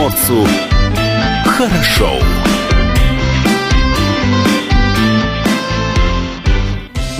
комсомольцу хорошо.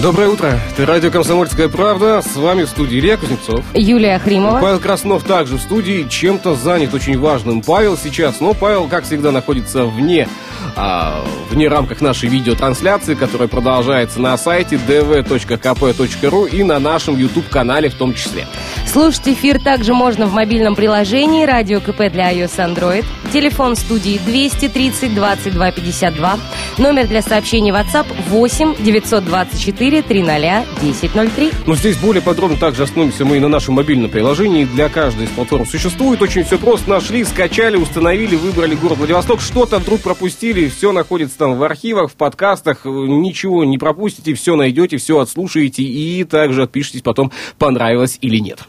Доброе утро. Это радио «Комсомольская правда». С вами в студии Илья Кузнецов. Юлия Хримова. Павел Краснов также в студии. Чем-то занят очень важным Павел сейчас. Но Павел, как всегда, находится вне, а, вне рамках нашей видеотрансляции, которая продолжается на сайте dv.kp.ru и на нашем YouTube-канале в том числе. Слушать эфир также можно в мобильном приложении «Радио КП» для iOS Android. Телефон студии 230 22 52. Номер для сообщений WhatsApp 8 924 300 1003. Но здесь более подробно также остановимся мы и на нашем мобильном приложении. Для каждой из платформ существует. Очень все просто. Нашли, скачали, установили, выбрали город Владивосток. Что-то вдруг пропустили. Все находится там в архивах, в подкастах. Ничего не пропустите. Все найдете, все отслушаете. И также отпишитесь потом, понравилось или нет.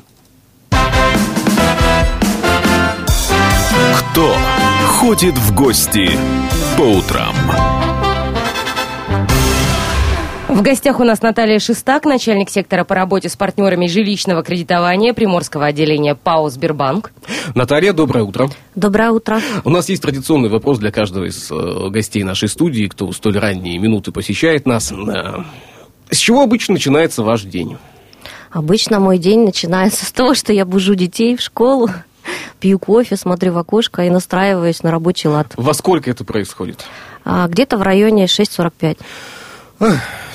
Кто ходит в гости по утрам? В гостях у нас Наталья Шестак, начальник сектора по работе с партнерами жилищного кредитования Приморского отделения ПАО «Сбербанк». Наталья, доброе утро. Доброе утро. У нас есть традиционный вопрос для каждого из э, гостей нашей студии, кто в столь ранние минуты посещает нас. Э, с чего обычно начинается ваш день? Обычно мой день начинается с того, что я бужу детей в школу, пью кофе, смотрю в окошко и настраиваюсь на рабочий лад. Во сколько это происходит? А, где-то в районе 6.45.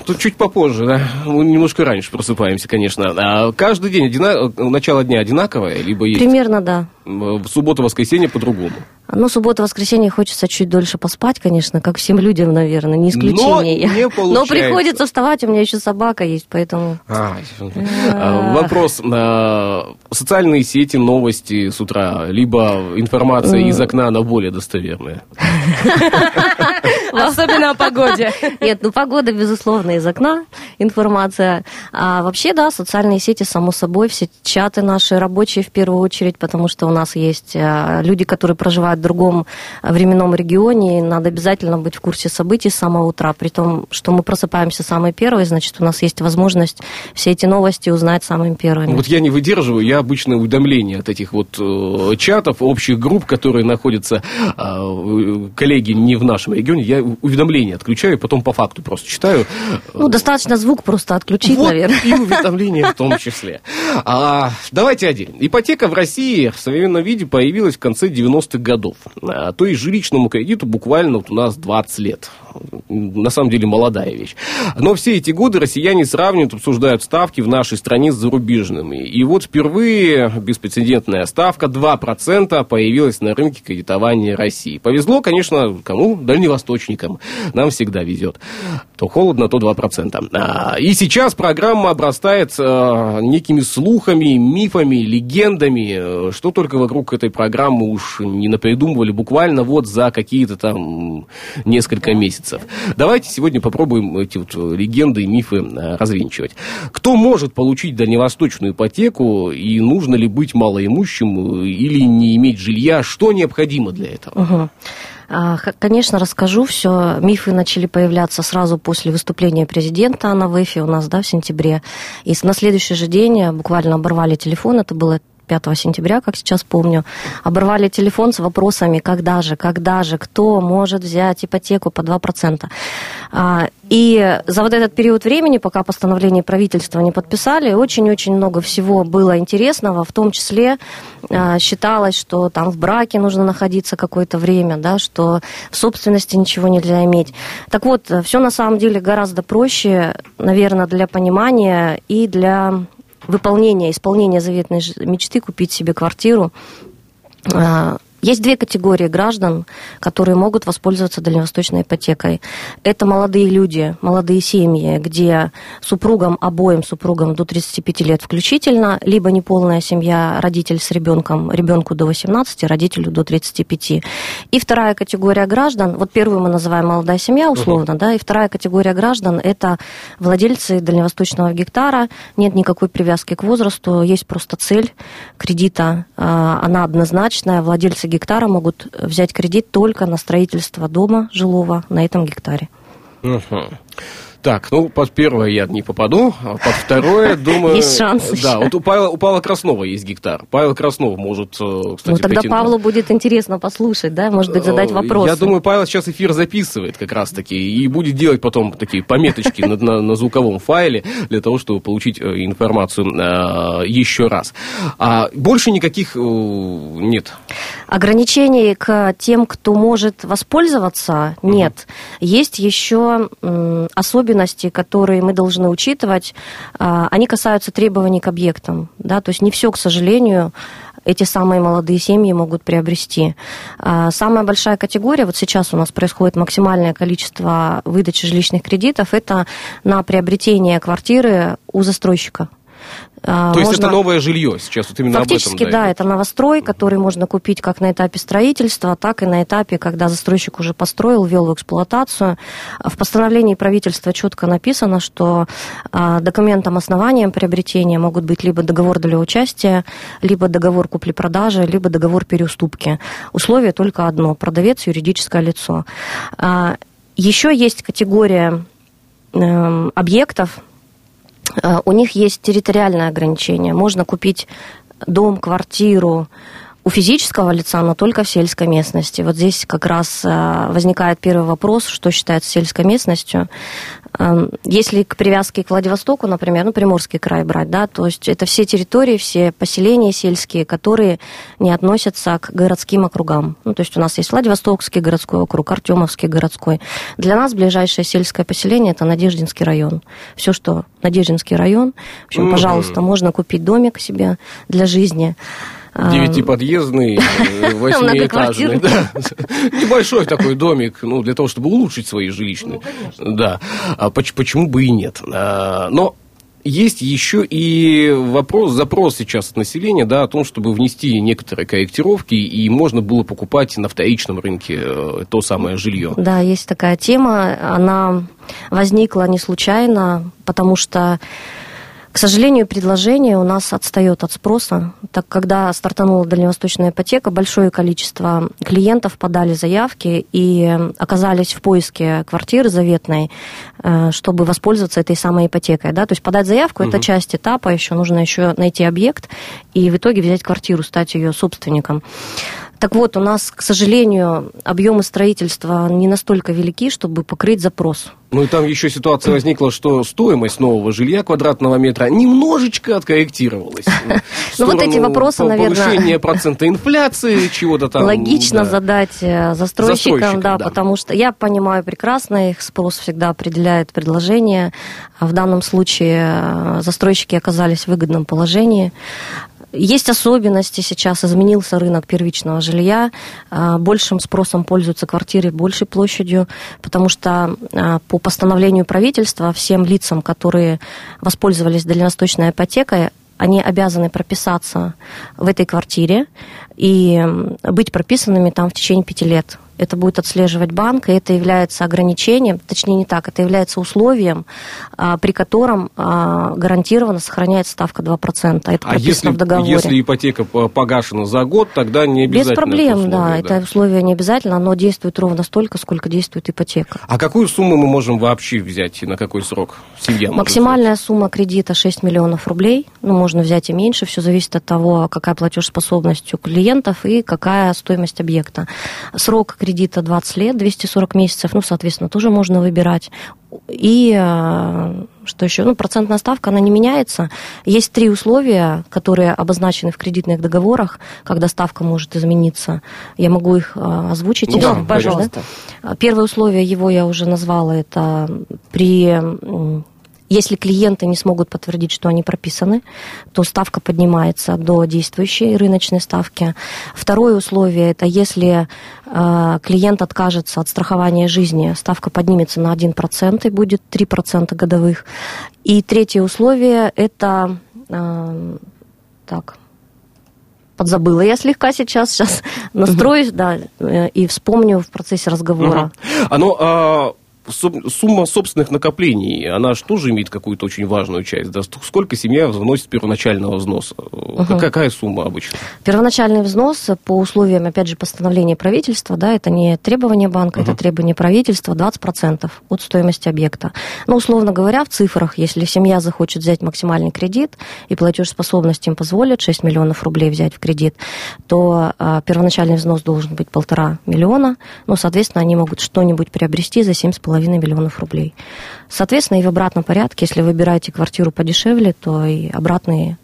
Тут чуть попозже, да? Мы немножко раньше просыпаемся, конечно. А каждый день одина... начало дня одинаковое, либо есть... Примерно, да. В субботу-воскресенье по-другому. Ну, суббота-воскресенье хочется чуть дольше поспать, конечно, как всем людям, наверное, не исключение. Но не получается. Но приходится вставать, у меня еще собака есть, поэтому... А, вопрос. А, социальные сети, новости с утра, либо информация из окна, она более достоверная? Особенно о погоде. Нет, ну погода, безусловно, из окна информация. А вообще, да, социальные сети, само собой, все чаты наши рабочие в первую очередь, потому что у нас есть а, люди, которые проживают в другом временном регионе, и надо обязательно быть в курсе событий с самого утра, при том, что мы просыпаемся самые первые, значит, у нас есть возможность все эти новости узнать самыми первыми. Вот я не выдерживаю, я обычно уведомления от этих вот э, чатов, общих групп, которые находятся, э, коллеги не в нашем регионе, я уведомления отключаю, потом по факту просто читаю. Ну, достаточно звук просто отключить, вот наверное. И уведомления в том числе. А, давайте отдельно. Ипотека в России в современном виде появилась в конце 90-х годов. А, то есть жилищному кредиту буквально вот у нас 20 лет. На самом деле молодая вещь. Но все эти годы россияне сравнивают, обсуждают ставки в нашей стране с зарубежными. И вот впервые беспрецедентная ставка 2% появилась на рынке кредитования России. Повезло, конечно, кому? Дальневосточникам. Нам всегда везет. То холодно, то 2%. А, и сейчас программа обрастает а, некими слухами, мифами, легендами, что только вокруг этой программы уж не напридумывали буквально вот за какие-то там несколько месяцев. Давайте сегодня попробуем эти вот легенды и мифы а, развенчивать. Кто может получить дальневосточную ипотеку и нужно ли быть малоимущим или не иметь жилья? Что необходимо для этого? Угу. Конечно, расскажу все. Мифы начали появляться сразу после выступления президента на ВЭФе у нас, да, в сентябре. И на следующий же день буквально оборвали телефон. Это было 5 сентября, как сейчас помню, оборвали телефон с вопросами, когда же, когда же, кто может взять ипотеку по 2%. А, и за вот этот период времени, пока постановление правительства не подписали, очень-очень много всего было интересного, в том числе а, считалось, что там в браке нужно находиться какое-то время, да, что в собственности ничего нельзя иметь. Так вот, все на самом деле гораздо проще, наверное, для понимания и для выполнения, исполнения заветной мечты, купить себе квартиру. Есть две категории граждан, которые могут воспользоваться дальневосточной ипотекой. Это молодые люди, молодые семьи, где супругам, обоим супругам до 35 лет включительно, либо неполная семья, родитель с ребенком, ребенку до 18, родителю до 35. И вторая категория граждан, вот первую мы называем молодая семья условно, uh-huh. да, и вторая категория граждан – это владельцы дальневосточного гектара, нет никакой привязки к возрасту, есть просто цель кредита, а, она однозначная, владельцы гектара могут взять кредит только на строительство дома жилого на этом гектаре. Угу. Так, ну, под первое я не попаду, а под второе, думаю... Есть шанс Да, вот у Павла, у Павла Краснова есть гектар. Павел Краснов может, э, кстати, Ну, тогда претендовать. Павлу будет интересно послушать, да, может быть, задать Э, вопрос. Я думаю, Павел сейчас эфир записывает как раз-таки и будет делать потом такие пометочки на, звуковом файле для того, чтобы получить э, информацию еще раз. А больше никаких нет. Ограничений к тем, кто может воспользоваться, нет. Есть еще м, особенности, которые мы должны учитывать. А, Они касаются требований к объектам. Да? То есть не все, к сожалению, эти самые молодые семьи могут приобрести. А, Самая большая категория, вот сейчас у нас происходит максимальное количество выдачи жилищных кредитов, это на приобретение квартиры у застройщика. А, То есть можно- это новое жилье сейчас, вот именно Фактически, об этом. да, это новострой, который можно купить как на этапе строительства, так и на этапе, когда застройщик уже построил, ввел в эксплуатацию. В постановлении правительства четко написано, что а, документом основанием приобретения могут быть либо договор для участия, либо договор купли-продажи, либо договор переуступки. Условие только одно – продавец – юридическое лицо. А, Еще есть категория эм, объектов, у них есть территориальное ограничение. Можно купить дом, квартиру у физического лица, но только в сельской местности. Вот здесь как раз э, возникает первый вопрос, что считается сельской местностью. Эм, Если к привязке к Владивостоку, например, ну, Приморский край брать, да, то есть это все территории, все поселения сельские, которые не относятся к городским округам. Ну, то есть у нас есть Владивостокский городской округ, Артемовский городской. Для нас ближайшее сельское поселение – это Надеждинский район. Все, что Надеждинский район, в общем, пожалуйста, можно купить домик себе для жизни. А, Девятиподъездный, восьмиэтажный. Небольшой такой домик, ну, для того, чтобы улучшить свои жилищные. Да. А поч- почему бы и нет? А, Но есть еще и вопрос, запрос сейчас от населения, да, о том, чтобы внести некоторые корректировки, и можно было покупать на вторичном рынке э, то самое жилье. Да, есть такая тема. Она возникла не случайно, потому что, к сожалению, предложение у нас отстает от спроса. Так, когда стартанула дальневосточная ипотека, большое количество клиентов подали заявки и оказались в поиске квартиры заветной, э, чтобы воспользоваться этой самой ипотекой. Да? То есть подать заявку это Мгм. часть этапа, еще нужно еще найти объект и в итоге взять квартиру, стать ее собственником. Так вот, у нас, к сожалению, объемы строительства не настолько велики, чтобы покрыть запрос. Ну и там еще ситуация возникла, что стоимость нового жилья квадратного метра немножечко откорректировалась. В Ну, вот эти вопросы, наверное, Повышения процента инфляции, чего-то там. Логично да. задать э, застройщикам, да. потому что я понимаю прекрасно, их спрос всегда определяет предложение. А в данном случае э, застройщики оказались в выгодном положении. Есть особенности сейчас, изменился рынок первичного жилья, а, большим спросом пользуются квартиры большей площадью, потому что а, по постановлению правительства всем лицам, которые воспользовались дальневосточной ипотекой, они обязаны прописаться в этой квартире и быть прописанными там в течение пяти лет. Это будет отслеживать банк, и это является ограничением, точнее не так, это является условием, а, при котором а, гарантированно сохраняется ставка 2%. Это А прописано если, в договоре. если ипотека по- погашена за год, тогда не Без обязательно проблем, это да, условие, это условие не обязательно, оно действует ровно столько, сколько действует ипотека. А какую сумму мы можем вообще взять и на какой срок семья Максимальная сумма кредита 6 миллионов рублей. Ну, можно взять и меньше. Все зависит от того, какая платежеспособность у клиентов и какая стоимость объекта. Срок кредита 20 лет, 240 месяцев. Ну, соответственно, тоже можно выбирать. И э, что еще? Ну, процентная ставка, она не меняется. Есть три условия, которые обозначены в кредитных договорах, когда ставка может измениться. Я могу их э, озвучить. Ну да, можно, пожалуйста. да? Первое условие, его я уже назвала, это при... Если клиенты не смогут подтвердить, что они прописаны, то ставка поднимается до действующей рыночной ставки. Второе условие – это если э, клиент откажется от страхования жизни, ставка поднимется на 1% и будет 3% годовых. И третье условие – это… э, так, подзабыла я слегка сейчас, сейчас настроюсь, да, э, и вспомню в процессе разговора. Оно, а, сум- сумма собственных накоплений, она же тоже имеет какую-то очень важную часть. Да? Ск- Сколько семья вносит первоначального взноса? Угу. Какая сумма обычно? Первоначальный взнос по условиям, опять же, постановления правительства, да, это не требование банка, угу. это требование правительства, 20% от стоимости объекта. Ну, условно говоря, в цифрах, если семья захочет взять максимальный кредит, и платежеспособность им позволит 6 миллионов рублей взять в кредит, то а, первоначальный взнос должен быть полтора миллиона, ну, соответственно, они могут что-нибудь приобрести за 7,5 миллионов рублей. Соответственно, и в обратном порядке, если выбираете квартиру подешевле, то и обратные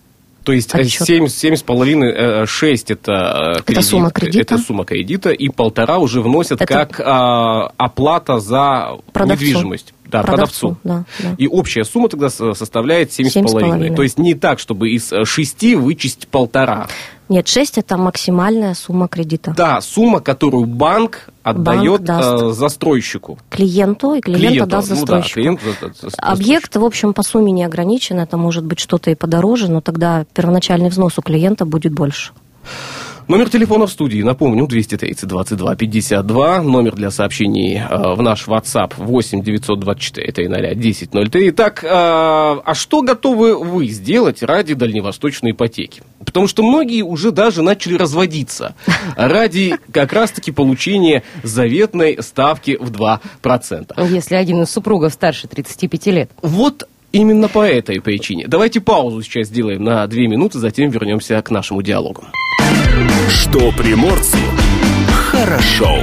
то есть Отчет. 7, 7,5, 6 это, кредит, это сумма кредита. Это сумма кредита, и полтора уже вносят это... как а, оплата за продавцу. недвижимость. Да, продавцу. продавцу. Да, да. И общая сумма тогда составляет 7,5. То есть не так, чтобы из 6 вычесть полтора. Нет, 6 это максимальная сумма кредита. Да, сумма, которую банк отдает банк э, застройщику. Клиенту, и клиент клиенту, отдаст застройщику. Ну, да, клиент, Объект, в общем, по сумме не ограничен, это может быть что-то и подороже, но тогда первоначальный взнос у клиента будет больше. Номер телефона в студии, напомню, 230 22 52. Номер для сообщений э, в наш WhatsApp 8 924 300 1003. Итак, э, а что готовы вы сделать ради дальневосточной ипотеки? Потому что многие уже даже начали разводиться ради как раз-таки получения заветной ставки в 2%. Если один из супругов старше 35 лет. Вот Именно по этой причине. Давайте паузу сейчас сделаем на две минуты, затем вернемся к нашему диалогу. Что приморцу хорошо.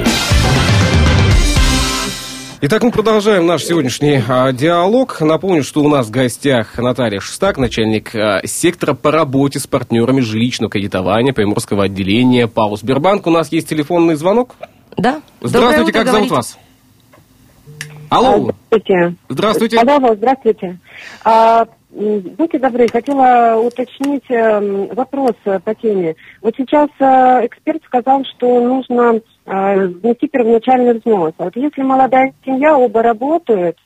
Итак, мы продолжаем наш сегодняшний а, диалог. Напомню, что у нас в гостях Наталья Шестак, начальник а, сектора по работе с партнерами жилищного кредитования Приморского отделения ПАО Сбербанк. У нас есть телефонный звонок? Да. Здравствуйте, как говорите. зовут вас? Алло. Здравствуйте. Здравствуйте. Алло, здравствуйте. А, будьте добры, хотела уточнить эм, вопрос э, по теме. Вот сейчас э, эксперт сказал, что нужно э, внести первоначальный взнос. А вот если молодая семья, оба работают,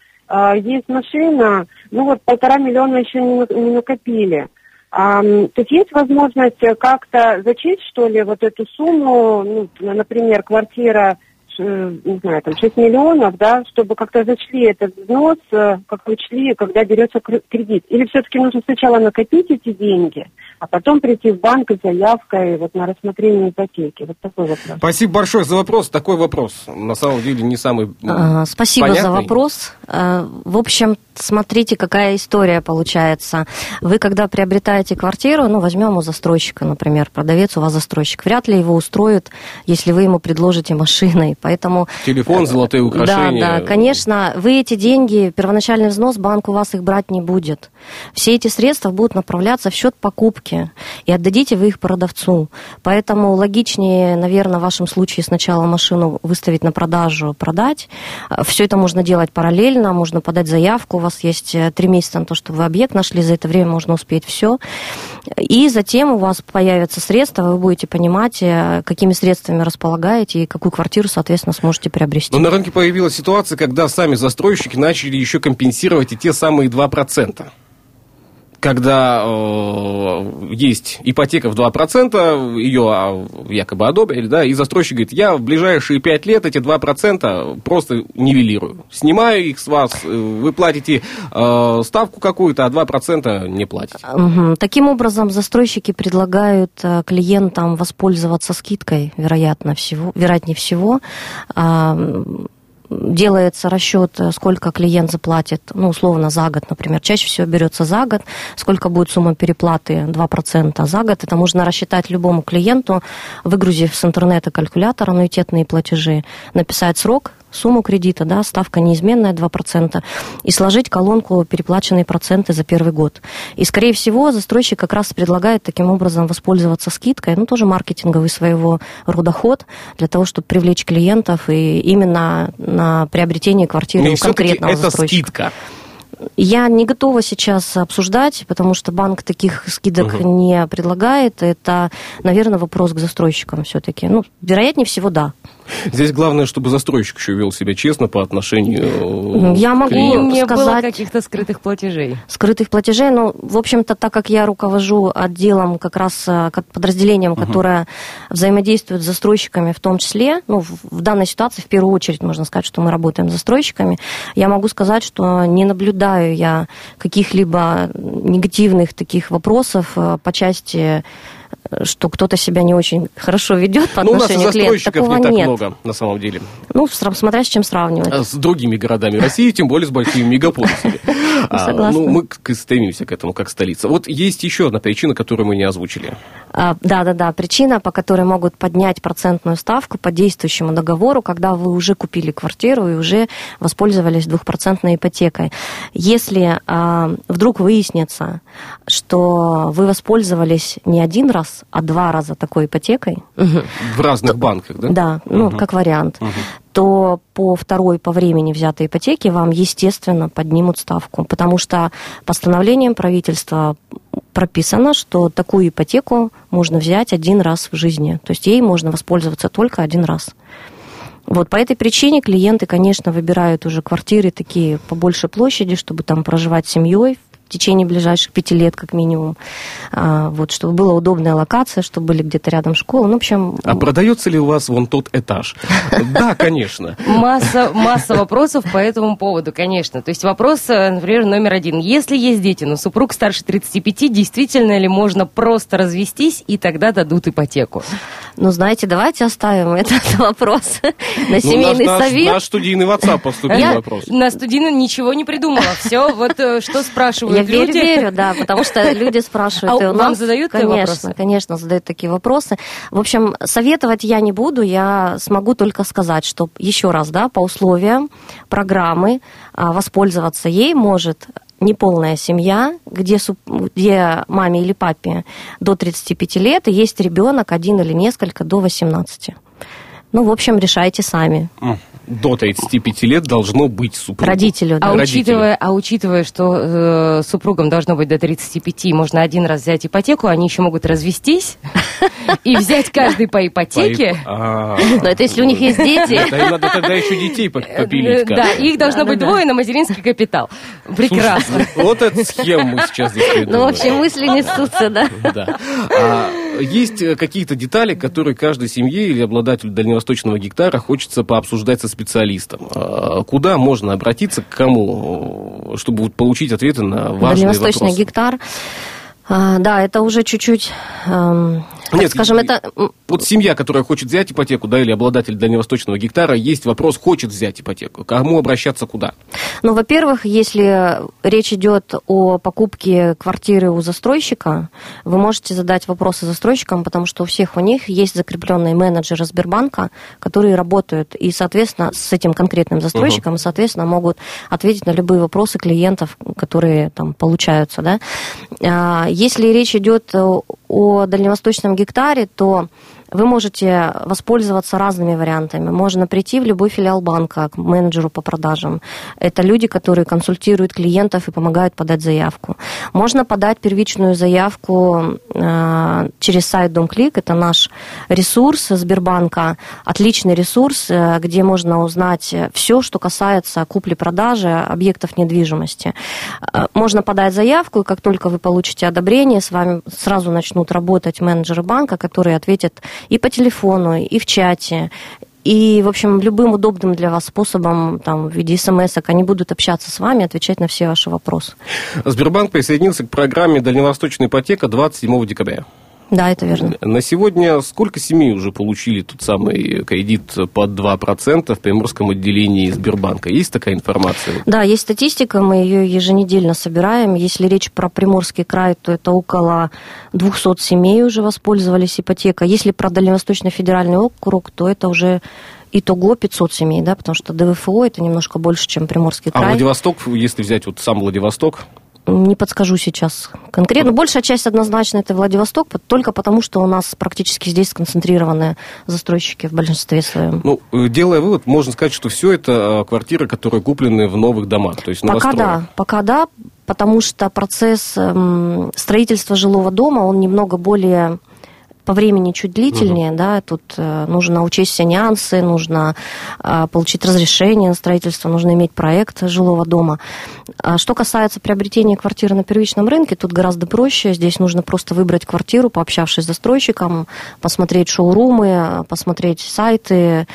есть машина, ну вот полтора миллиона еще не накопили. А, то есть есть возможность как-то зачесть, что ли, вот эту сумму, ну, например, квартира Э, не знаю, там 6 миллионов, да, чтобы как-то зачли этот взнос, э, как учли, когда берется кредит? Или все-таки нужно сначала накопить эти деньги, а потом прийти в банк с заявкой вот на рассмотрение ипотеки? Вот такой вопрос. Спасибо большое за вопрос. Такой вопрос, на самом деле, не самый а, Спасибо понятный. за вопрос. А, в общем, смотрите, какая история получается. Вы, когда приобретаете квартиру, ну, возьмем у застройщика, например, продавец у вас застройщик, вряд ли его устроит, если вы ему предложите машиной. Поэтому... Телефон, золотые украшения. Да, да, конечно. Вы эти деньги, первоначальный взнос, банк у вас их брать не будет. Все эти средства будут направляться в счет покупки, и отдадите вы их продавцу. Поэтому логичнее, наверное, в вашем случае сначала машину выставить на продажу, продать. Все это можно делать параллельно, можно подать заявку, у вас есть э, три месяца на то, чтобы вы объект нашли, за это время можно успеть все. И затем у вас появятся средства, вы будете понимать, э, какими средствами располагаете и какую квартиру, соответственно, соответственно, сможете приобрести. Но на рынке появилась ситуация, когда сами застройщики начали еще компенсировать и те самые 2% когда э, есть ипотека в 2%, ее а, якобы одобрили, да, и застройщик говорит, я в ближайшие 5 лет эти 2% просто нивелирую. Снимаю их с вас, э, вы платите э, ставку какую-то, а 2% не платите. Таким образом, застройщики предлагают э, клиентам воспользоваться скидкой, вероятно всего, вероятнее всего, делается расчет, сколько клиент заплатит, ну, условно, за год, например. Чаще всего берется за год, сколько будет сумма переплаты 2% за год. Это можно рассчитать любому клиенту, выгрузив с интернета калькулятор аннуитетные платежи, написать срок, сумму кредита, да, ставка неизменная 2%, и сложить колонку переплаченные проценты за первый год. И, скорее всего, застройщик как раз предлагает таким образом воспользоваться скидкой, ну, тоже маркетинговый своего рода ход, для того, чтобы привлечь клиентов и именно на приобретение квартиры Но у конкретного это застройщика. скидка. Я не готова сейчас обсуждать, потому что банк таких скидок угу. не предлагает. Это, наверное, вопрос к застройщикам все-таки. Ну, вероятнее всего, да. Здесь главное, чтобы застройщик еще вел себя честно по отношению Ну, Я к могу клиенту. Не было сказать- каких-то скрытых платежей. скрытых платежей. Ну, в общем-то, так как я руковожу отделом, как раз э, подразделением, которое взаимодействует с застройщиками в том числе, ну, в, в данной ситуации в первую очередь можно сказать, что мы работаем с застройщиками, я могу сказать, что не наблюдаю я каких-либо негативных таких вопросов э, по части э, что кто-то себя не очень хорошо ведет по Ну, у нас и отношению клиенту. Такого не так нет. много, на самом деле. Ну, смотря с чем сравнивать. А С другими городами России, тем более с большими мегаполисами. А, Согласна. Ну, мы стремимся к этому, как столица. Вот есть еще одна причина, которую мы не озвучили. А, Да, да, да. Причина, по которой могут поднять процентную ставку по действующему договору, когда вы уже купили квартиру и уже воспользовались двухпроцентной ипотекой. Если а, вдруг выяснится, что вы воспользовались не один раз, а два раза такой ипотекой, В разных банках, да? да, ну, Мгм. как вариант, Мгм. то по второй по времени взятой ипотеке вам, естественно, поднимут ставку, потому что постановлением правительства прописано, что такую ипотеку можно взять один раз в жизни. То есть ей можно воспользоваться только один раз. Вот по этой причине клиенты, конечно, выбирают уже квартиры такие по большей площади, чтобы там проживать семьей течение ближайших пяти лет как минимум. А, вот, чтобы была удобная локация, чтобы были где-то рядом школы. Ну, в общем, А продается ли у вас вон тот этаж? Да, конечно. Масса, масса вопросов по этому поводу, конечно. То есть вопрос, э, например, номер один. Если есть дети, но супруг старше 35, действительно ли можно просто развестись и тогда дадут ипотеку? Ну, знаете, давайте оставим этот вопрос на Ну, семейный наш, наш- совет. Наш студийный WhatsApp поступил Я вопрос. на студийно ничего не придумала. Все, вот э, что спрашивают Я верю, люди. верю, да, потому что люди спрашивают. А и у вам нас, задают конечно, вопросы? Конечно, задают такие вопросы. В общем, советовать я не буду, я смогу только сказать, что еще раз, да, по условиям программы а, воспользоваться ей может неполная семья, где, где маме или папе до 35 лет, и есть ребенок один или несколько до 18. Ну, в общем, решайте сами. М, До 35 лет должно быть супругу. Родителю, да. А учитывая, а учитывая, что э, супругам должно быть до 35, можно один раз взять ипотеку, они еще могут развестись и взять каждый по ипотеке. А, Но это если у них есть дети. Надо тогда еще детей по- попилить. Э. Да, их должно быть двое на материнский капитал. Прекрасно. Вот эту схему мы сейчас здесь Ну, придумали. в общем, мысли несутся, да. Да. Есть э, какие-то детали, которые каждой семье или обладателю дальневосточного гектара хочется пообсуждать со специалистом. А Куда можно обратиться, к кому, э, чтобы получить ответы на важные Дальневосточный вопросы? гектар. А, да, это уже чуть-чуть, эм, Нет, скажем, это Вот семья, которая хочет взять ипотеку, да, или обладатель дальневосточного гектара, есть вопрос, хочет взять ипотеку. Кому обращаться, куда? Ну, во-первых, если речь идет о покупке квартиры у застройщика, вы можете задать вопросы застройщикам, потому что у всех у них есть закрепленные менеджеры Сбербанка, которые работают и, соответственно, с этим конкретным застройщиком, соответственно, могут ответить на любые вопросы клиентов, которые там получаются, да. А, Если речь идет о дальневосточном гектаре, то вы можете воспользоваться разными вариантами. Можно прийти в любой филиал банка к менеджеру по продажам. Это люди, которые консультируют клиентов и помогают подать заявку. Можно подать первичную заявку э, через сайт Домклик. Это наш ресурс Сбербанка. Отличный ресурс, э, где можно узнать все, что касается купли-продажи объектов недвижимости. Э, Можно подать заявку, и как только вы получите одобрение, с вами сразу начнут работать менеджеры банка, которые ответят и по телефону, и в чате, и, в общем, любым удобным для вас способом, там, в виде смс они будут общаться с вами, отвечать на все ваши вопросы. Сбербанк присоединился к программе «Дальневосточная ипотека» 27 декабря. Да, это верно. На сегодня сколько семей уже получили тот самый кредит под 2% в Приморском отделении Сбербанка? Есть такая информация? Да, есть статистика, мы ее еженедельно собираем. Если речь про Приморский край, то это около 200 семей уже воспользовались ипотекой. Если про Дальневосточный федеральный округ, то это уже итого 500 семей, да, потому что ДВФО это немножко больше, чем Приморский А край. Владивосток, если взять вот сам Владивосток, Не подскажу сейчас конкретно. Большая часть однозначно это Владивосток, только потому, что у нас практически здесь сконцентрированы застройщики в большинстве своем. ну, э, делая вывод, можно сказать, что все это э, квартиры, которые куплены в новых домах, то есть Пока да, пока да, потому что процесс эм, строительства жилого дома, он немного более по времени чуть длительнее, угу. да, тут э, нужно учесть все нюансы, нужно э, получить разрешение на строительство, нужно иметь проект жилого дома. А что касается приобретения квартиры на первичном рынке, тут гораздо проще. Здесь нужно просто выбрать квартиру, пообщавшись с застройщиком, посмотреть шоурумы, посмотреть сайты,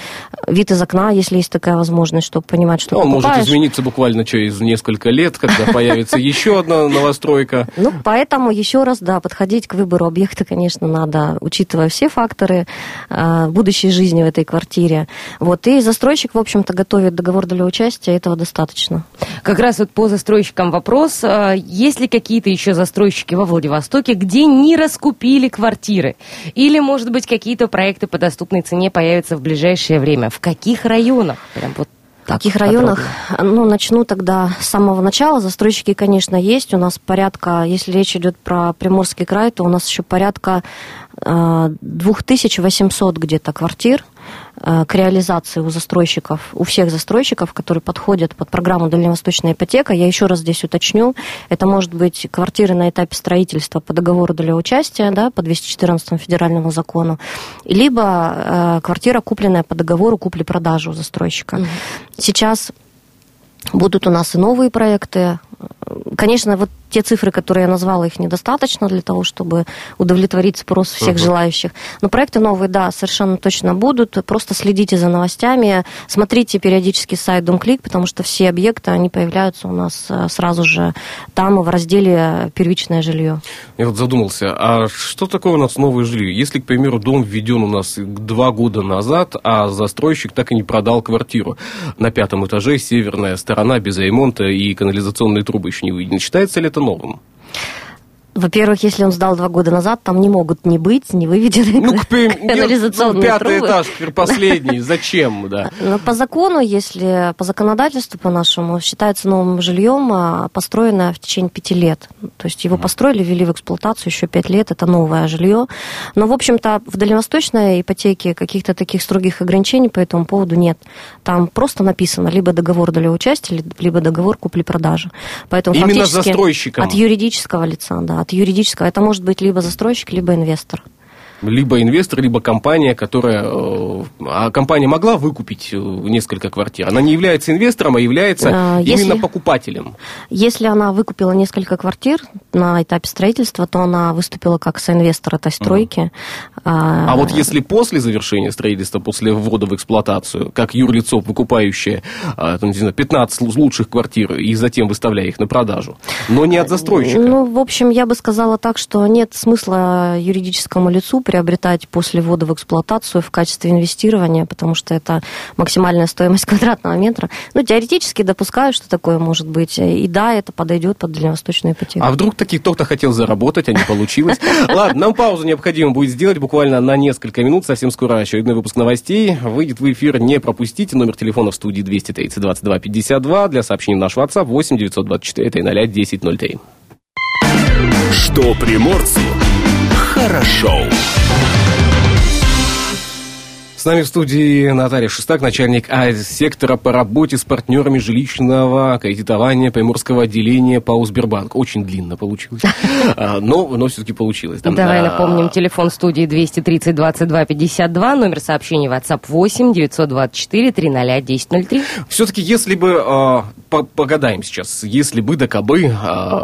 вид из окна, если есть такая возможность, чтобы понимать, что Он может измениться буквально через несколько лет, когда появится еще одна новостройка. Ну, поэтому еще раз, да, подходить к выбору объекта, конечно, надо учитывая все факторы э, будущей жизни в этой квартире. Вот, и застройщик, в общем-то, готовит договор для участия, этого достаточно. Как раз вот по застройщикам вопрос. Э, есть ли какие-то еще застройщики во Владивостоке, где не раскупили квартиры? Или, может быть, какие-то проекты по доступной цене появятся в ближайшее время? В каких районах? Прям вот в каких районах? Ну, начну тогда с самого начала. Застройщики, конечно, есть. У нас порядка, если речь идет про Приморский край, то у нас еще порядка 2800 где-то квартир к реализации у застройщиков, у всех застройщиков, которые подходят под программу «Дальневосточная ипотека». Я еще раз здесь уточню, это может быть квартиры на этапе строительства по договору для участия, да, по 214 федеральному закону, либо э, квартира, купленная по договору купли-продажи у застройщика. Mm-hmm. Сейчас будут у нас и новые проекты. Конечно, вот те цифры, которые я назвала, их недостаточно для того, чтобы удовлетворить спрос всех uh-huh. желающих. Но проекты новые, да, совершенно точно будут. Просто следите за новостями, смотрите периодически сайт DomClick, потому что все объекты, они появляются у нас э, сразу же там, в разделе «Первичное жилье». Я вот задумался, а что такое у нас новое жилье? Если, к примеру, дом введен у нас два года назад, а застройщик так и не продал квартиру на пятом этаже, северная сторона без ремонта и канализационные трубы еще не выйдены, считается ли это новым? Во-первых, если он сдал два года назад, там не могут не быть, не выведены ну, канализационные ну, пятый трубы. этаж, последний, зачем, да? Но по закону, если по законодательству по нашему, считается новым жильем, а, построенное в течение пяти лет. То есть его построили, ввели в эксплуатацию еще пять лет, это новое жилье. Но, в общем-то, в дальневосточной ипотеке каких-то таких строгих ограничений по этому поводу нет. Там просто написано либо договор для участия, либо договор купли-продажи. Поэтому Именно застройщиком? От юридического лица, да, от юридического. Это может быть либо застройщик, либо инвестор либо инвестор, либо компания, которая... Э, а компания могла выкупить э, несколько квартир. Она не является инвестором, а является а, если, именно покупателем. Если она выкупила несколько квартир на этапе строительства, то она выступила как соинвестор этой стройки. А, а вот если после завершения строительства, после ввода в эксплуатацию, как юрлицо, выкупающее а, не знаю, 15 лучших квартир и затем выставляя их на продажу, но не от застройщика. Ну, в общем, я бы сказала так, что нет смысла юридическому лицу приобретать после ввода в эксплуатацию в качестве инвестирования, потому что это максимальная стоимость квадратного метра. Ну, теоретически допускаю, что такое может быть. И да, это подойдет под дальневосточную ипотеку. А вдруг таки кто-то хотел заработать, а не получилось? Ладно, нам паузу необходимо будет сделать буквально на несколько минут. Совсем скоро очередной выпуск новостей выйдет в эфир. Не пропустите. Номер телефона в студии 230 22 52. Для сообщений в наш WhatsApp 8 924 300 1003. Что приморцу хорошо. С нами в студии Наталья Шестак, начальник а сектора по работе с партнерами жилищного кредитования Приморского отделения ПАО Сбербанк. Очень длинно получилось, а, но, но все-таки получилось. Давай а, напомним, телефон студии 230 22 52, номер сообщений WhatsApp 8 924 300 1003. Все-таки, если бы, а, погадаем сейчас, если бы до кобы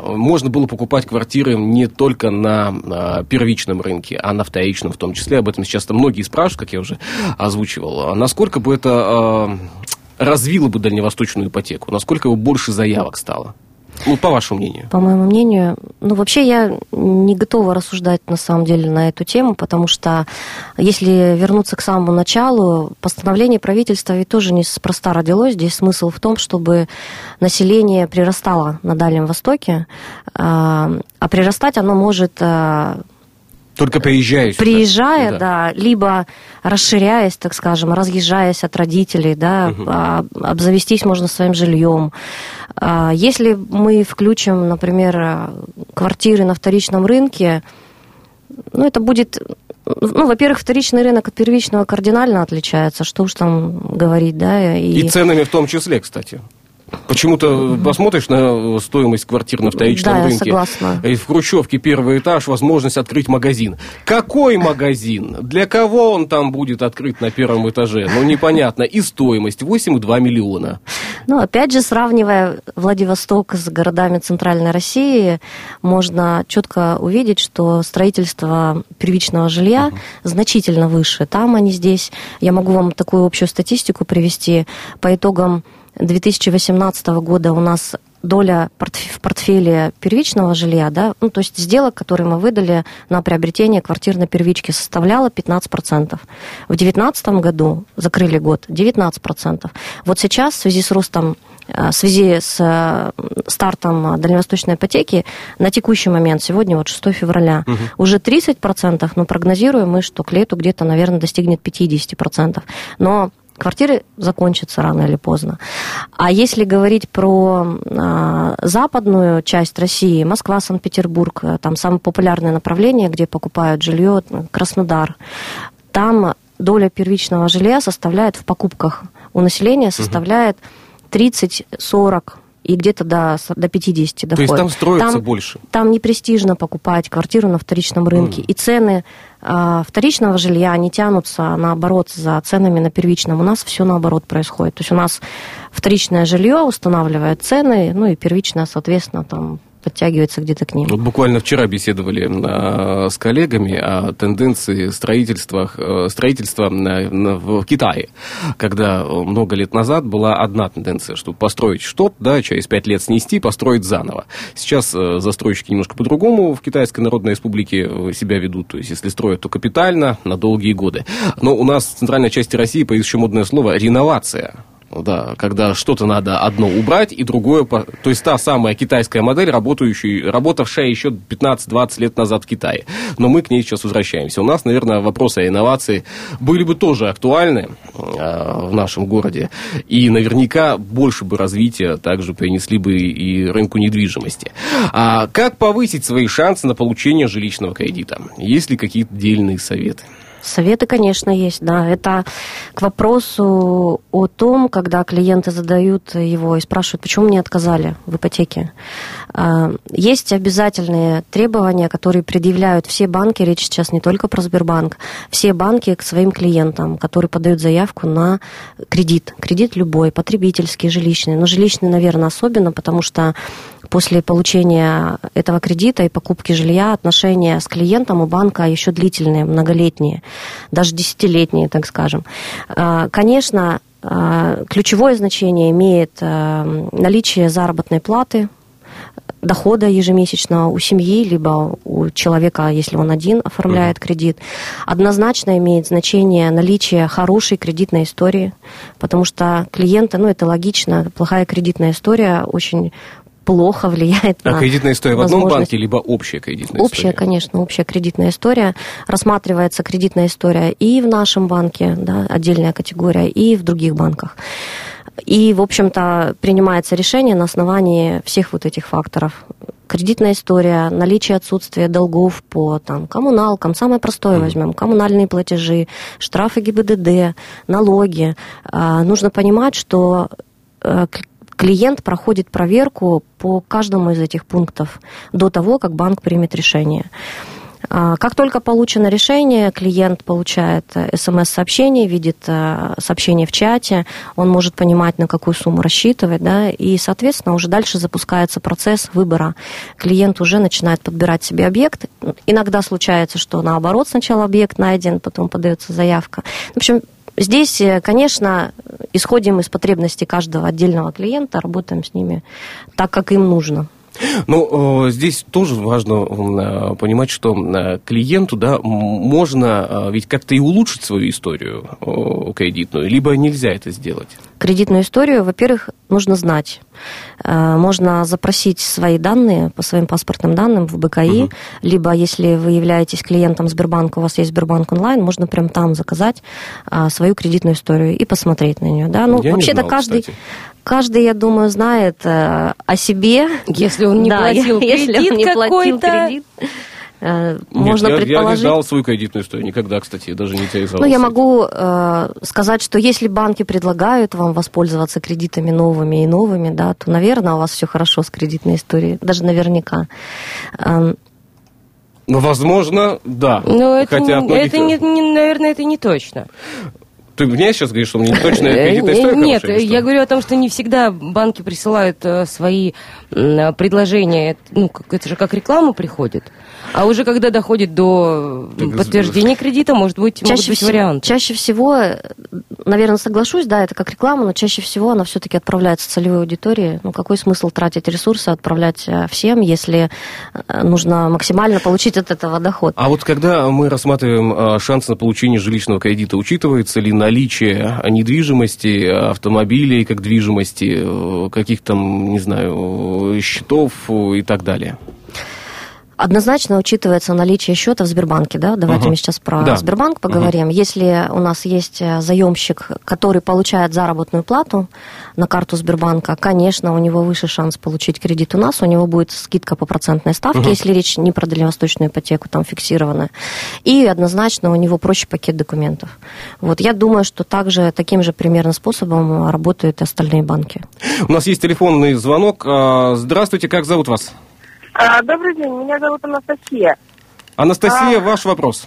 можно было покупать квартиры не только на первичном рынке, а на вторичном в том числе, об этом сейчас многие спрашивают, как я уже озвучивал. А насколько бы это а, развило бы дальневосточную ипотеку? Насколько бы больше заявок стало? Ну, по вашему мнению. По моему мнению, ну, вообще я не готова рассуждать на самом деле на эту тему, потому что если вернуться к самому началу, постановление правительства ведь тоже неспроста родилось. Здесь смысл в том, чтобы население прирастало на Дальнем Востоке, а, а прирастать оно может только приезжая сюда. Приезжая, да. да, либо расширяясь, так скажем, разъезжаясь от родителей, да, угу. обзавестись можно своим жильем. А, если мы включим, например, квартиры на вторичном рынке, ну, это будет ну, во-первых, вторичный рынок от первичного кардинально отличается, что уж там говорить, да. И, и ценами в том числе, кстати. Почему-то посмотришь на стоимость квартир на вторичном Да, я рынке. согласна. И в Хрущевке первый этаж, возможность открыть магазин. Какой магазин? Для кого он там будет открыт на первом этаже? Ну, непонятно. И стоимость 8,2 миллиона. Ну, опять же, сравнивая Владивосток с городами Центральной России, можно четко увидеть, что строительство первичного жилья значительно выше. Там они здесь. Я могу вам такую общую статистику привести. По итогам 2018 года у нас доля в портфеле первичного жилья, да, ну, то есть сделок, которые мы выдали на приобретение квартир на первичке, составляла 15%. В 2019 году закрыли год 19%. Вот сейчас в связи с ростом э, в связи с э, стартом дальневосточной ипотеки на текущий момент, сегодня вот 6 февраля, уже 30%, но прогнозируем мы, что к лету где-то, наверное, достигнет 50%. Но квартиры закончатся рано или поздно. А если говорить про а, западную часть России, Москва, Санкт-Петербург, э, там самое популярное направление, где покупают жилье, э, Краснодар, там доля первичного жилья составляет в покупках. У населения составляет 30-40 и где-то до, до 50 доходит. То есть там строится больше. Там не престижно покупать квартиру на вторичном рынке. И цены а, вторичного жилья не тянутся, наоборот, за ценами на первичном. У нас все наоборот происходит. То есть у нас вторичное жилье устанавливает цены, ну и первичное, соответственно, там подтягивается где-то к ним. Вот буквально вчера беседовали а, с коллегами о тенденции строительства, э, строительства на- в Китае, когда э, много лет назад была одна тенденция, чтобы построить что-то, да, через пять лет снести, построить заново. Сейчас э, застройщики немножко по-другому в Китайской Народной Республике себя ведут, то есть если строят, то капитально, на долгие годы. Но у нас в центральной части России появилось еще модное слово «реновация». Да, когда что-то надо одно убрать и другое... То есть та самая китайская модель, работающая, работавшая еще 15-20 лет назад в Китае. Но мы к ней сейчас возвращаемся. У нас, наверное, вопросы о инновации были бы тоже актуальны э, в нашем городе. И наверняка больше бы развития также принесли бы и рынку недвижимости. А как повысить свои шансы на получение жилищного кредита? Есть ли какие-то дельные советы? Советы, конечно, есть, да. Это к вопросу о том, когда клиенты задают его и спрашивают, почему мне отказали в ипотеке. А, Есть обязательные требования, которые предъявляют все банки, речь сейчас не только про Сбербанк, все банки к своим клиентам, которые подают заявку на кредит. Кредит любой, потребительский, жилищный. Но жилищный, наверное, особенно, потому что после получения этого кредита и покупки жилья отношения с клиентом у банка еще длительные, многолетние, даже десятилетние, так скажем. А, Конечно, а, ключевое значение имеет а, наличие заработной платы, дохода ежемесячного у семьи, либо у человека, если он один оформляет кредит. Однозначно имеет значение наличие хорошей кредитной истории, потому что клиенты, ну это логично, плохая кредитная история очень плохо влияет А на кредитная история в одном банке, либо общая кредитная Общая, история? конечно, общая кредитная история. Рассматривается кредитная история и в нашем банке, да, отдельная категория, и в других банках. И, в общем-то, принимается решение на основании всех вот этих факторов. Кредитная история, наличие отсутствия долгов по там, коммуналкам, самое простое возьмем, коммунальные платежи, штрафы ГИБДД, налоги. А, нужно понимать, что э, клиент проходит проверку по каждому из этих пунктов до того, как банк примет решение. А, Как только получено решение, клиент получает э, смс-сообщение, видит э, сообщение в чате, он может понимать, на какую сумму рассчитывать, да, и, соответственно, уже дальше запускается процесс выбора. Клиент уже начинает подбирать себе объект. Иногда случается, что наоборот, сначала объект найден, потом подается заявка. В общем, Здесь, э, конечно, исходим из потребностей каждого отдельного клиента, работаем с ними так, как им нужно. Ну, э, здесь тоже важно э, понимать, что клиенту, да, можно ведь как-то и улучшить свою историю кредитную, либо нельзя это сделать. Кредитную историю, во-первых, нужно знать. Э, Можно запросить свои данные по своим паспортным данным в БКИ, либо если вы являетесь клиентом Сбербанка, у вас есть Сбербанк онлайн, можно прям там заказать а, свою кредитную историю и посмотреть на нее. Да? Ну, вообще-то каждый, кстати. каждый, я думаю, знает э, о себе. Если он не Да, платил если он кредит не платил кредит. Э, можно я, предположить... Я не дал свою кредитную историю никогда, кстати, даже не интересовался. Ну, я могу э, сказать, что если банки предлагают вам воспользоваться кредитами новыми и новыми, да, то, наверное, у вас все хорошо с кредитной историей, даже наверняка. Эм, ну, возможно, да. Но это, Хотя многих... это не, не, наверное, это не точно. Ты мне сейчас говоришь, что у меня не точная э, кредитная история Нет, хорошая, я говорю о том, что не всегда банки присылают э, свои предложения. Ну, это же как реклама приходит. А уже когда доходит до подтверждения кредита, может быть, чаще могут быть всего, варианты. Чаще всего, наверное, соглашусь, да, это как реклама, но чаще всего она все-таки отправляется целевой аудитории. Ну, какой смысл тратить ресурсы, отправлять э, всем, если нужно максимально получить от этого доход? А вот когда мы рассматриваем шансы на получение жилищного кредита, учитывается ли наличие недвижимости, автомобилей как движимости, э, каких-то, не знаю, счетов и так далее? Однозначно учитывается наличие счета в Сбербанке, да? Давайте uh-huh. мы сейчас про да. Сбербанк поговорим. Uh-huh. Если у нас есть э, заемщик, который получает заработную плату на карту Сбербанка, конечно, у него выше шанс получить кредит у нас, у него будет скидка по процентной ставке, uh-huh. если речь не про дальневосточную ипотеку, там фиксированная. И однозначно у него проще пакет документов. Вот я думаю, что также таким же примерно способом работают и остальные банки. У нас есть телефонный звонок. А, здравствуйте, как зовут вас? А, добрый день, меня зовут Анастасия. Анастасия, а, ваш вопрос.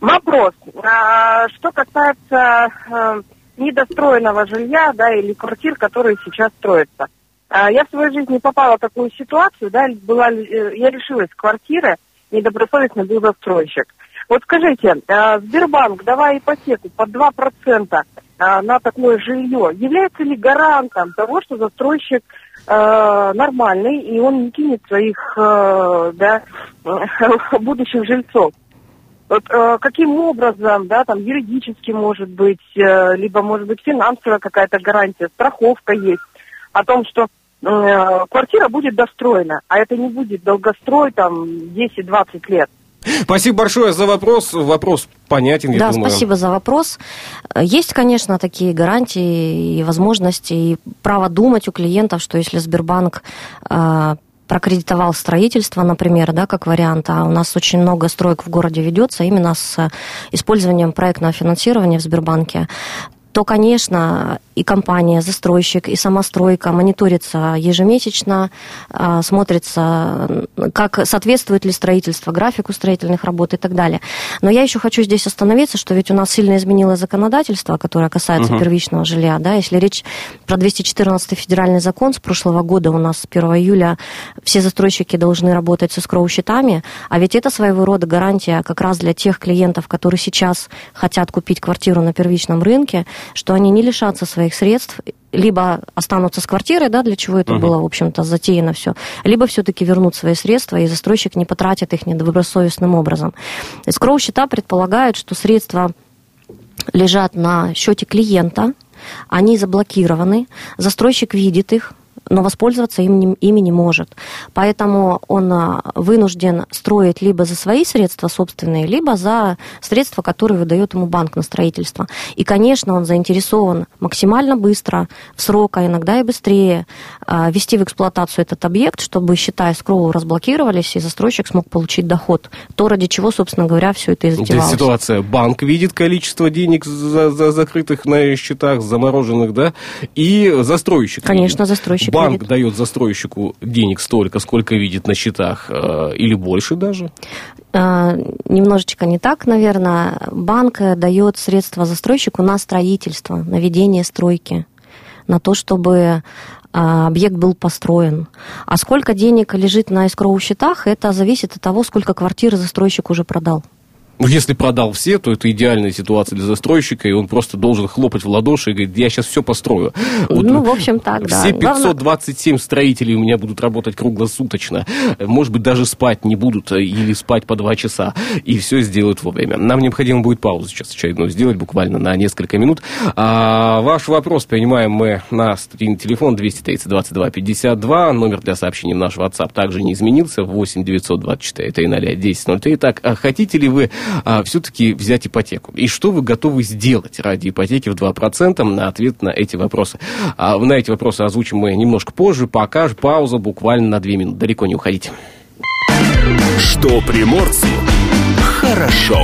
Вопрос. А, что касается а, недостроенного жилья, да, или квартир, которые сейчас строятся. А, я в своей жизни попала в такую ситуацию, да, была, э, я лишилась квартиры, недобросовестно был застройщик. Вот скажите, а, Сбербанк, давая ипотеку под 2% а, на такое жилье, является ли гарантом того, что застройщик э, нормальный, и он не кинет своих э, да, будущих жильцов. Вот, э, каким образом, да, там юридически может быть, э, либо может быть финансовая какая-то гарантия, страховка есть о том, что э, квартира будет достроена, а это не будет долгострой там 10-20 лет. Спасибо большое за вопрос. Вопрос понятен, я да, думаю. спасибо за вопрос. Есть, конечно, такие гарантии и возможности, и право думать у клиентов, что если Сбербанк э, прокредитовал строительство, например, да, как вариант, а у нас очень много строек в городе ведется именно с использованием проектного финансирования в Сбербанке, то, конечно, и компания, застройщик, и сама стройка мониторится ежемесячно, а, смотрится, как соответствует ли строительство графику строительных работ и так далее. Но я еще хочу здесь остановиться, что ведь у нас сильно изменилось законодательство, которое касается угу. первичного жилья. Да? Если речь про 214 федеральный закон с прошлого года, у нас с 1 июля все застройщики должны работать с скроу-счетами, а ведь это своего рода гарантия как раз для тех клиентов, которые сейчас хотят купить квартиру на первичном рынке, что они не лишатся своих средств, либо останутся с квартирой, да, для чего это uh-huh. было, в общем-то, затеяно все, либо все-таки вернут свои средства, и застройщик не потратит их недобросовестным образом. Скроу-счета предполагают, что средства лежат на счете клиента, они заблокированы, застройщик видит их, но воспользоваться им, ими не может. Поэтому он а, вынужден строить либо за свои средства собственные, либо за средства, которые выдает ему банк на строительство. И, конечно, он заинтересован максимально быстро, в срок, а иногда и быстрее, а, ввести в эксплуатацию этот объект, чтобы счета скроу разблокировались, и застройщик смог получить доход. То, ради чего, собственно говоря, все это и затевалось. ситуация. Банк видит количество денег за, за закрытых на счетах, замороженных, да, и застройщик. Конечно, застройщик банк видит. дает застройщику денег столько, сколько видит на счетах, э, или больше даже? А, немножечко не так, наверное. Банк дает средства застройщику на строительство, на ведение стройки, на то, чтобы объект был построен. А сколько денег лежит на эскроу счетах, это зависит от того, сколько квартир застройщик уже продал. Ну, если продал все, то это идеальная ситуация для застройщика, и он просто должен хлопать в ладоши и говорить, я сейчас все построю. Вот ну, в общем, так, да. Все 527 Главное... строителей у меня будут работать круглосуточно. Может быть, даже спать не будут, э, или спать по два часа, и все сделают вовремя. Нам необходимо будет паузу сейчас очередную сделать, буквально на несколько минут. А, ваш вопрос принимаем мы на студийный телефон 230 22 52. Номер для сообщений в наш WhatsApp также не изменился. 8 924 300 1003. Так, а хотите ли вы а, все-таки взять ипотеку? И что вы готовы сделать ради ипотеки в 2% на ответ на эти вопросы? А, на эти вопросы озвучим мы немножко позже, пока же пауза буквально на 2 минуты. Далеко не уходите. Что приморцу хорошо.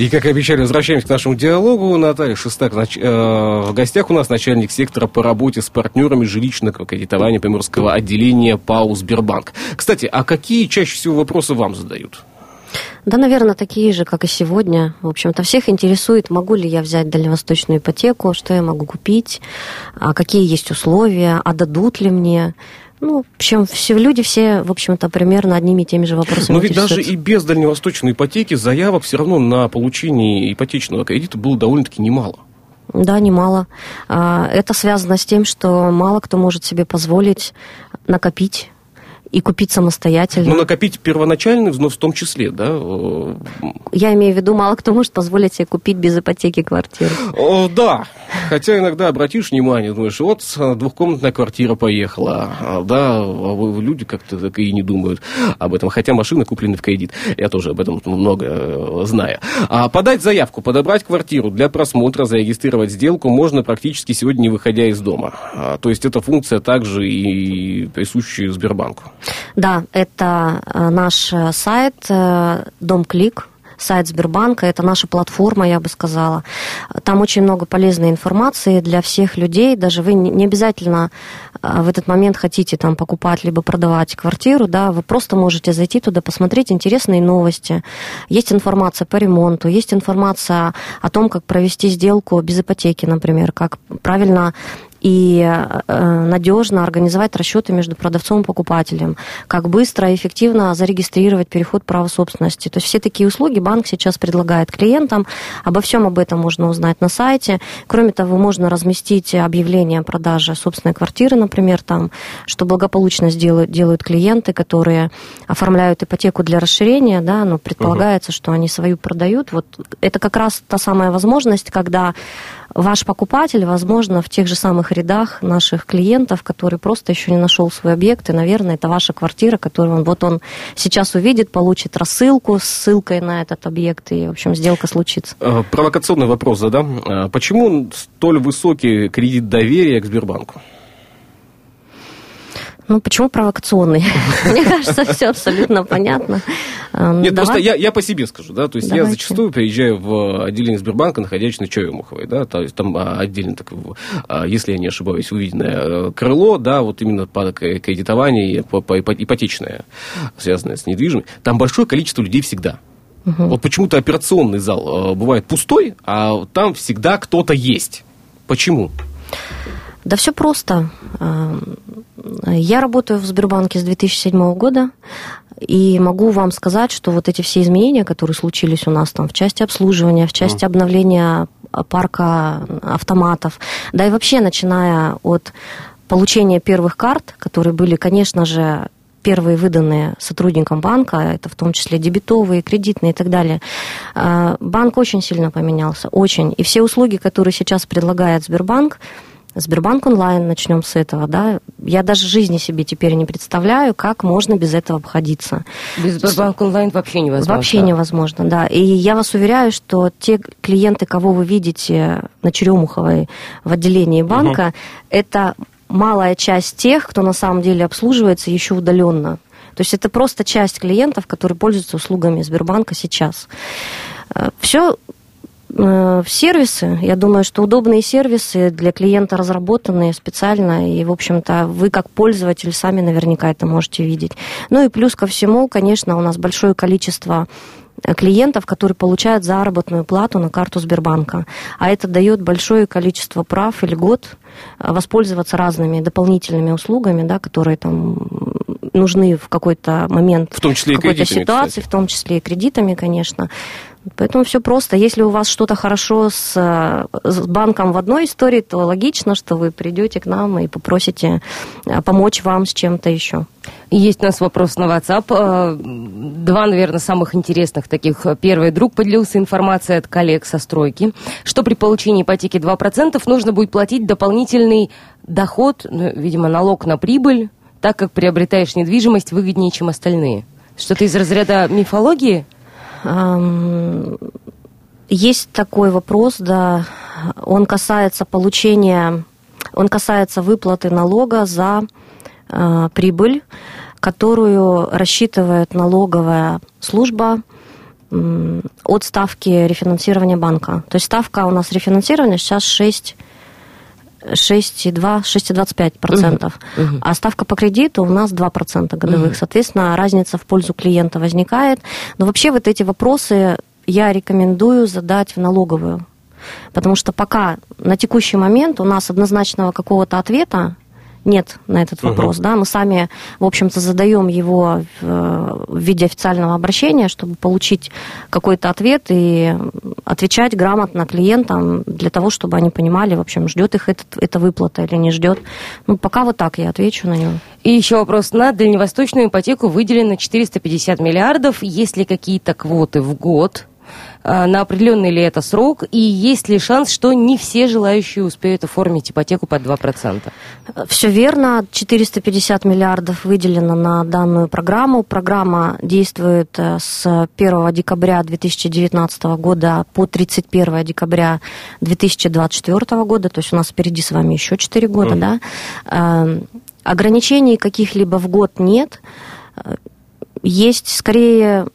И, как и обещали, возвращаемся к нашему диалогу. Наталья Шестак нач... э, в гостях у нас начальник сектора по работе с партнерами жилищного кредитования Приморского отделения ПАУ «Сбербанк». Кстати, а какие чаще всего вопросы вам задают? Да, наверное, такие же, как и сегодня. В общем-то, всех интересует, могу ли я взять дальневосточную ипотеку, что я могу купить, а какие есть условия, а дадут ли мне. Ну, в общем, все, люди все, в общем-то, примерно одними и теми же вопросами Но ведь даже и без дальневосточной ипотеки заявок все равно на получение ипотечного кредита было довольно-таки немало. Да, немало. А, это связано с тем, что мало кто может себе позволить накопить и купить самостоятельно. Ну, накопить первоначальный взнос в том числе, да? Я имею в виду, мало кто может позволить себе купить без ипотеки квартиру. О, да, хотя иногда обратишь внимание, думаешь, вот двухкомнатная квартира поехала, а, да, а люди как-то так и не думают об этом, хотя машины куплены в кредит, я тоже об этом много э, знаю. А подать заявку, подобрать квартиру для просмотра, зарегистрировать сделку можно практически сегодня, не выходя из дома. А, то есть эта функция также и присущая Сбербанку. Да, это э, наш э, сайт э, Дом Клик, сайт Сбербанка, это наша платформа, я бы сказала. Там очень много полезной информации для всех людей, даже вы не обязательно в этот момент хотите там покупать либо продавать квартиру, да, вы просто можете зайти туда, посмотреть интересные новости. Есть информация по ремонту, есть информация о том, как провести сделку без ипотеки, например, как правильно и э, надежно организовать расчеты между продавцом и покупателем, как быстро и эффективно зарегистрировать переход права собственности. То есть все такие услуги банк сейчас предлагает клиентам. Обо всем об этом можно узнать на сайте. Кроме того, можно разместить объявление о продаже собственной квартиры, например, там, что благополучно сделают, делают клиенты, которые оформляют ипотеку для расширения, да, но предполагается, uh-huh. что они свою продают. Вот это как раз та самая возможность, когда ваш покупатель, возможно, в тех же самых рядах наших клиентов, который просто еще не нашел свой объект, и, наверное, это ваша квартира, которую он вот он сейчас увидит, получит рассылку с ссылкой на этот объект, и, в общем, сделка случится. Э, провокационный вопрос задам. Э, почему столь высокий кредит доверия к Сбербанку? Ну, почему провокационный? Мне кажется, все абсолютно понятно. Эм, Нет, просто я, по себе скажу, да, то есть я зачастую приезжаю в отделение Сбербанка, находясь на Черемуховой, да, то есть там а, отдельно, так, а, если я не ошибаюсь, увиденное э, крыло, да, вот именно по кредитованию, по ипотечное, связанное с недвижимостью, там большое количество людей всегда. Угу. Вот почему-то операционный зал э, бывает пустой, а там всегда кто-то есть. Почему? Да все просто. Эм, я работаю в Сбербанке с 2007 года, и могу вам сказать, что вот эти все изменения, которые случились у нас там в части обслуживания, в части обновления парка автоматов, да и вообще начиная от получения первых карт, которые были, конечно же, первые выданные сотрудникам банка, это в том числе дебетовые, кредитные и так далее, э, банк очень сильно поменялся, очень. И все услуги, которые сейчас предлагает Сбербанк, Сбербанк онлайн, начнем с этого, да. Я даже жизни себе теперь не представляю, как можно без этого обходиться. Без Сбербанк онлайн вообще невозможно. Вообще невозможно, да. И я вас уверяю, что те клиенты, кого вы видите на Черемуховой в отделении банка, угу. это малая часть тех, кто на самом деле обслуживается еще удаленно. То есть это просто часть клиентов, которые пользуются услугами Сбербанка сейчас. Э, Все Э, сервисы. Я думаю, что удобные сервисы для клиента разработанные специально, и, в общем-то, вы как пользователь сами наверняка это можете видеть. Ну и плюс ко всему, конечно, у нас большое количество э, клиентов, которые получают заработную плату на карту Сбербанка. А это дает большое количество прав и льгот э, воспользоваться разными дополнительными услугами, да, которые там нужны в какой-то момент, в том числе в какой-то ситуации, кстати. в том числе и кредитами, конечно. Поэтому все просто. Если у вас что-то хорошо с, с банком в одной истории, то логично, что вы придете к нам и попросите э, помочь вам с чем-то еще. Есть у нас вопрос на WhatsApp. Э, два, наверное, самых интересных таких. Первый друг поделился информацией от коллег со стройки, что при получении ипотеки 2% нужно будет платить дополнительный доход, ну, видимо, налог на прибыль, так как приобретаешь недвижимость выгоднее, чем остальные. Что-то из разряда мифологии? Есть такой вопрос, да, он касается получения, он касается выплаты налога за э, прибыль, которую рассчитывает налоговая служба от ставки рефинансирования банка. То есть ставка у нас рефинансирования сейчас 6 6,2-6,25%. Угу. Угу. А ставка по кредиту у нас 2% годовых. Угу. Соответственно, разница в пользу клиента возникает. Но вообще вот эти вопросы я рекомендую задать в налоговую. Потому что пока на текущий момент у нас однозначного какого-то ответа нет на этот вопрос. Угу. Да? Мы сами, в общем-то, задаем его в, в виде официального обращения, чтобы получить какой-то ответ и отвечать грамотно клиентам для того, чтобы они понимали, в общем, ждет их этот, эта выплата или не ждет. Ну, пока вот так я отвечу на него. И еще вопрос. На дальневосточную ипотеку выделено 450 миллиардов. Есть ли какие-то квоты в год? А, на определенный ли это срок, и есть ли шанс, что не все желающие успеют оформить ипотеку под 2%? Все верно. 450 миллиардов выделено на данную программу. Программа действует э, с 1 декабря 2019 года по 31 декабря 2024 года, то есть у нас впереди с вами еще 4 года, mm. да. Эм, ограничений каких-либо в год нет. Э, есть скорее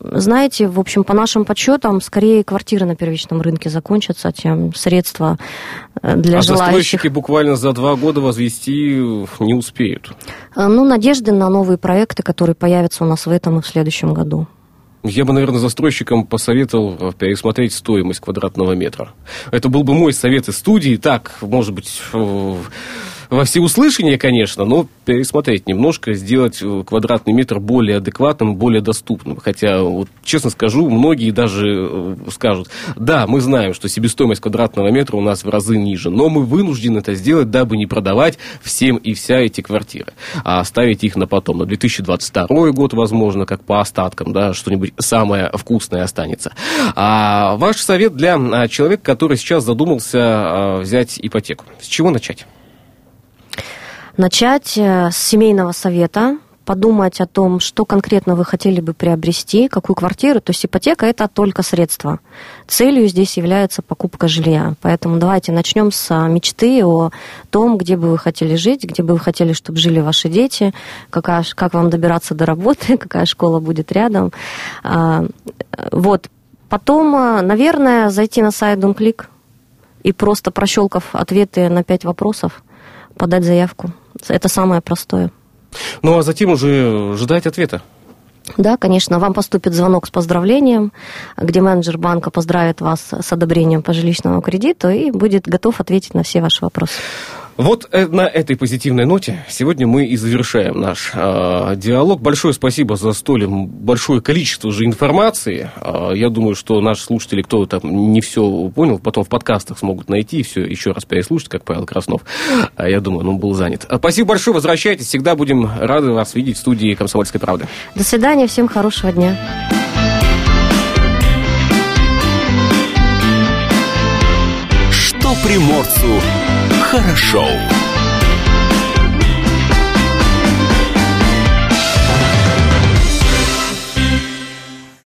знаете, в общем, по нашим подсчетам, скорее квартиры на первичном рынке закончатся, чем средства э, для а желающих. А застройщики буквально за два года возвести не успеют? Э, ну, надежды на новые проекты, которые появятся у нас в этом и в следующем году. Я бы, наверное, застройщикам посоветовал пересмотреть стоимость квадратного метра. Это был бы мой совет из студии. Так, может быть, во всеуслышание, конечно, но пересмотреть немножко, сделать э, квадратный метр более адекватным, более доступным. Хотя, вот, честно скажу, многие даже э, скажут, да, мы знаем, что себестоимость квадратного метра у нас в разы ниже, но мы вынуждены это сделать, дабы не продавать всем и вся эти квартиры, а оставить их на потом, на 2022 год, возможно, как по остаткам, да, что-нибудь самое вкусное останется. А ваш совет для а, человека, который сейчас задумался а, взять ипотеку, с чего начать? Начать э, с семейного совета, подумать о том, что конкретно вы хотели бы приобрести, какую квартиру. То есть ипотека – это только средство. Целью здесь является покупка жилья. Поэтому давайте начнем с а, мечты о том, где бы вы хотели жить, где бы вы хотели, чтобы жили ваши дети, какая, как вам добираться до работы, какая школа будет рядом. А, вот. Потом, а, наверное, зайти на сайт Думклик и просто прощелкав ответы на пять вопросов, подать заявку. Это самое простое. Ну, а затем уже ждать ответа. Да, конечно, вам поступит звонок с поздравлением, где менеджер банка поздравит вас с одобрением по жилищному кредиту и будет готов ответить на все ваши вопросы. Вот э, на этой позитивной ноте сегодня мы и завершаем наш э, диалог. Большое спасибо за столь большое количество же информации. Э, я думаю, что наши слушатели, кто там не все понял, потом в подкастах смогут найти и все еще раз переслушать, как Павел Краснов. А я думаю, он был занят. Спасибо большое, возвращайтесь. Всегда будем рады вас видеть в студии «Комсомольской правды». До свидания, всем хорошего дня. Что приморцу хорошо.